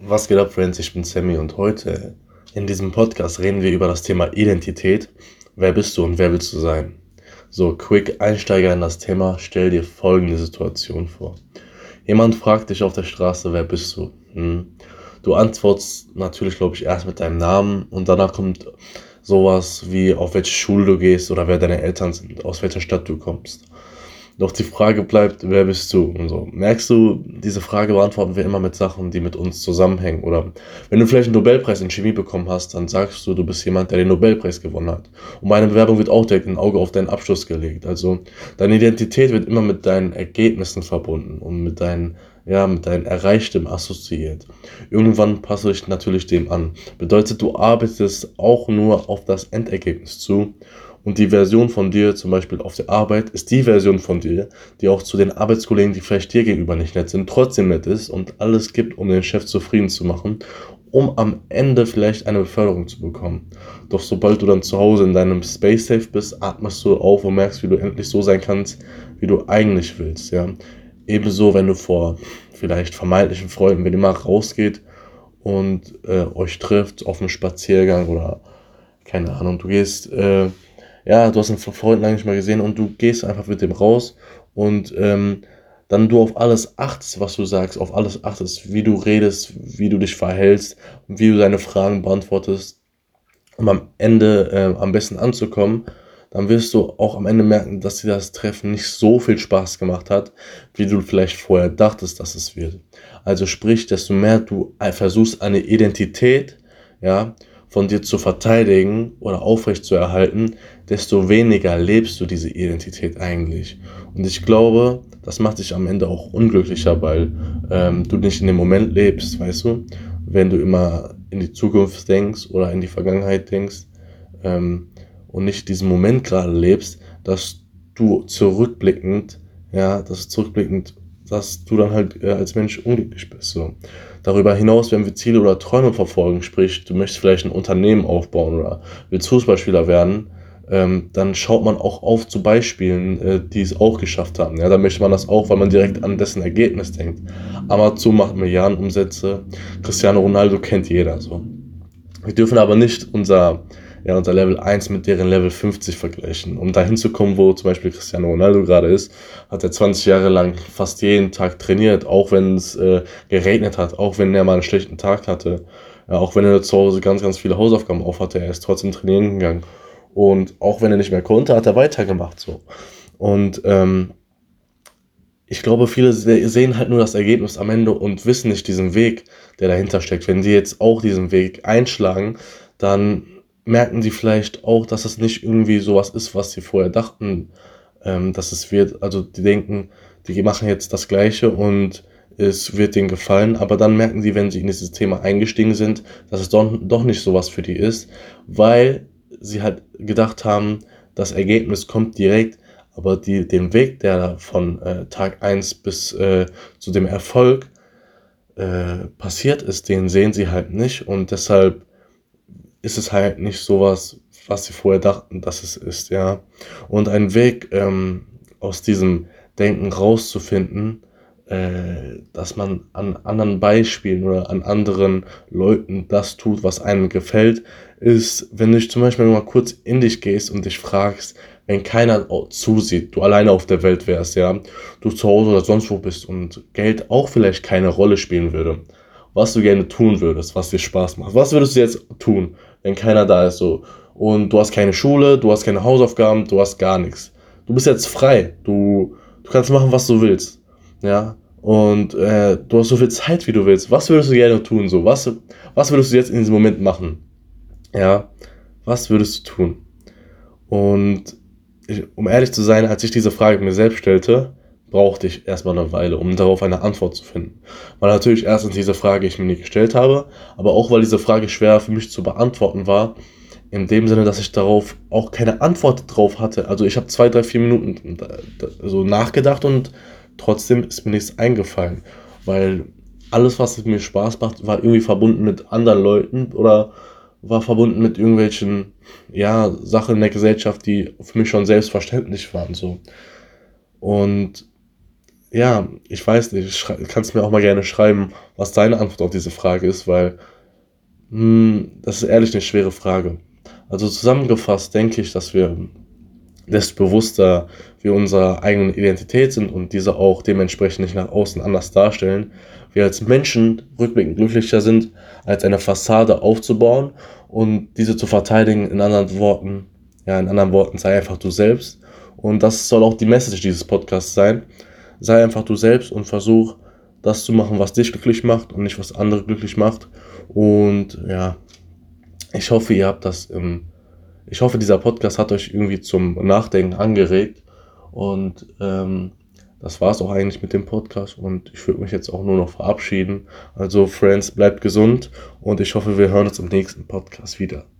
Was geht ab, Friends? Ich bin Sammy und heute in diesem Podcast reden wir über das Thema Identität. Wer bist du und wer willst du sein? So, quick Einsteiger in das Thema. Stell dir folgende Situation vor. Jemand fragt dich auf der Straße, wer bist du? Hm. Du antwortest natürlich, glaube ich, erst mit deinem Namen und danach kommt sowas wie, auf welche Schule du gehst oder wer deine Eltern sind, aus welcher Stadt du kommst. Doch die Frage bleibt, wer bist du? Und so. Merkst du, diese Frage beantworten wir immer mit Sachen, die mit uns zusammenhängen. Oder wenn du vielleicht einen Nobelpreis in Chemie bekommen hast, dann sagst du, du bist jemand, der den Nobelpreis gewonnen hat. Und bei einer Bewerbung wird auch direkt ein Auge auf deinen Abschluss gelegt. Also deine Identität wird immer mit deinen Ergebnissen verbunden und mit deinen, ja, mit deinem Erreichtem assoziiert. Irgendwann passt du dich natürlich dem an. Bedeutet, du arbeitest auch nur auf das Endergebnis zu und die Version von dir, zum Beispiel auf der Arbeit, ist die Version von dir, die auch zu den Arbeitskollegen, die vielleicht dir gegenüber nicht nett sind, trotzdem nett ist und alles gibt, um den Chef zufrieden zu machen, um am Ende vielleicht eine Beförderung zu bekommen. Doch sobald du dann zu Hause in deinem Space Safe bist, atmest du auf und merkst, wie du endlich so sein kannst, wie du eigentlich willst, ja. Ebenso, wenn du vor vielleicht vermeintlichen Freunden, wenn ihr mal rausgeht und äh, euch trifft auf einem Spaziergang oder keine Ahnung, du gehst äh, ja, du hast einen Freund lange nicht mal gesehen und du gehst einfach mit dem raus und ähm, dann du auf alles achtest, was du sagst, auf alles achtest, wie du redest, wie du dich verhältst, wie du deine Fragen beantwortest, um am Ende äh, am besten anzukommen, dann wirst du auch am Ende merken, dass dir das Treffen nicht so viel Spaß gemacht hat, wie du vielleicht vorher dachtest, dass es wird. Also sprich, desto mehr du versuchst, eine Identität, ja, von dir zu verteidigen oder aufrecht zu erhalten, desto weniger lebst du diese Identität eigentlich. Und ich glaube, das macht dich am Ende auch unglücklicher, weil ähm, du nicht in dem Moment lebst, weißt du? Wenn du immer in die Zukunft denkst oder in die Vergangenheit denkst ähm, und nicht diesen Moment gerade lebst, dass du zurückblickend, ja, dass zurückblickend, dass du dann halt äh, als Mensch unglücklich bist. So. Darüber hinaus, wenn wir Ziele oder Träume verfolgen, sprich, du möchtest vielleicht ein Unternehmen aufbauen oder willst Fußballspieler werden, ähm, dann schaut man auch auf zu Beispielen, äh, die es auch geschafft haben. Ja, dann möchte man das auch, weil man direkt an dessen Ergebnis denkt. Amazon macht Milliardenumsätze, Cristiano Ronaldo kennt jeder so. Wir dürfen aber nicht unser, ja, unser Level 1 mit deren Level 50 vergleichen. Um dahin zu kommen, wo zum Beispiel Cristiano Ronaldo gerade ist, hat er 20 Jahre lang fast jeden Tag trainiert, auch wenn es äh, geregnet hat, auch wenn er mal einen schlechten Tag hatte. Ja, auch wenn er zu Hause ganz, ganz viele Hausaufgaben auf hatte, er ist trotzdem trainieren gegangen. Und auch wenn er nicht mehr konnte, hat er weitergemacht so. Und ähm, ich glaube, viele sehen halt nur das Ergebnis am Ende und wissen nicht diesen Weg, der dahinter steckt. Wenn die jetzt auch diesen Weg einschlagen, dann merken die vielleicht auch, dass es nicht irgendwie sowas ist, was sie vorher dachten, ähm, dass es wird. Also die denken, die machen jetzt das Gleiche und es wird denen gefallen, aber dann merken sie, wenn sie in dieses Thema eingestiegen sind, dass es doch, doch nicht sowas für die ist, weil sie halt gedacht haben, das Ergebnis kommt direkt, aber die, den Weg, der von äh, Tag 1 bis äh, zu dem Erfolg äh, passiert ist, den sehen sie halt nicht und deshalb ist es halt nicht sowas, was sie vorher dachten, dass es ist, ja. Und ein Weg ähm, aus diesem Denken rauszufinden, äh, dass man an anderen Beispielen oder an anderen Leuten das tut, was einem gefällt, ist, wenn du zum Beispiel mal kurz in dich gehst und dich fragst, wenn keiner zusieht, du alleine auf der Welt wärst, ja, du zu Hause oder sonst wo bist und Geld auch vielleicht keine Rolle spielen würde, was du gerne tun würdest, was dir Spaß macht. Was würdest du jetzt tun, wenn keiner da ist, so, und du hast keine Schule, du hast keine Hausaufgaben, du hast gar nichts. Du bist jetzt frei, du, du kannst machen, was du willst, ja, und äh, du hast so viel Zeit, wie du willst. Was würdest du gerne tun, so, was, was würdest du jetzt in diesem Moment machen? Ja, was würdest du tun? Und ich, um ehrlich zu sein, als ich diese Frage mir selbst stellte, brauchte ich erstmal eine Weile, um darauf eine Antwort zu finden. Weil natürlich erstens diese Frage ich mir nicht gestellt habe, aber auch weil diese Frage schwer für mich zu beantworten war, in dem Sinne, dass ich darauf auch keine Antwort drauf hatte. Also ich habe zwei, drei, vier Minuten so nachgedacht und trotzdem ist mir nichts eingefallen, weil alles, was mir Spaß macht, war irgendwie verbunden mit anderen Leuten oder war verbunden mit irgendwelchen, ja, Sachen in der Gesellschaft, die für mich schon selbstverständlich waren, so. Und ja, ich weiß nicht, kannst mir auch mal gerne schreiben, was deine Antwort auf diese Frage ist, weil mh, hm, das ist ehrlich eine schwere Frage. Also zusammengefasst denke ich, dass wir desto bewusster wir unserer eigenen Identität sind und diese auch dementsprechend nicht nach außen anders darstellen, wir als Menschen rückblickend glücklicher sind, als eine Fassade aufzubauen und diese zu verteidigen, in anderen Worten, ja, in anderen Worten, sei einfach du selbst. Und das soll auch die Message dieses Podcasts sein. Sei einfach du selbst und versuch, das zu machen, was dich glücklich macht und nicht was andere glücklich macht. Und ja, ich hoffe, ihr habt das im ich hoffe, dieser Podcast hat euch irgendwie zum Nachdenken angeregt. Und ähm, das war es auch eigentlich mit dem Podcast. Und ich würde mich jetzt auch nur noch verabschieden. Also, Friends, bleibt gesund und ich hoffe, wir hören uns im nächsten Podcast wieder.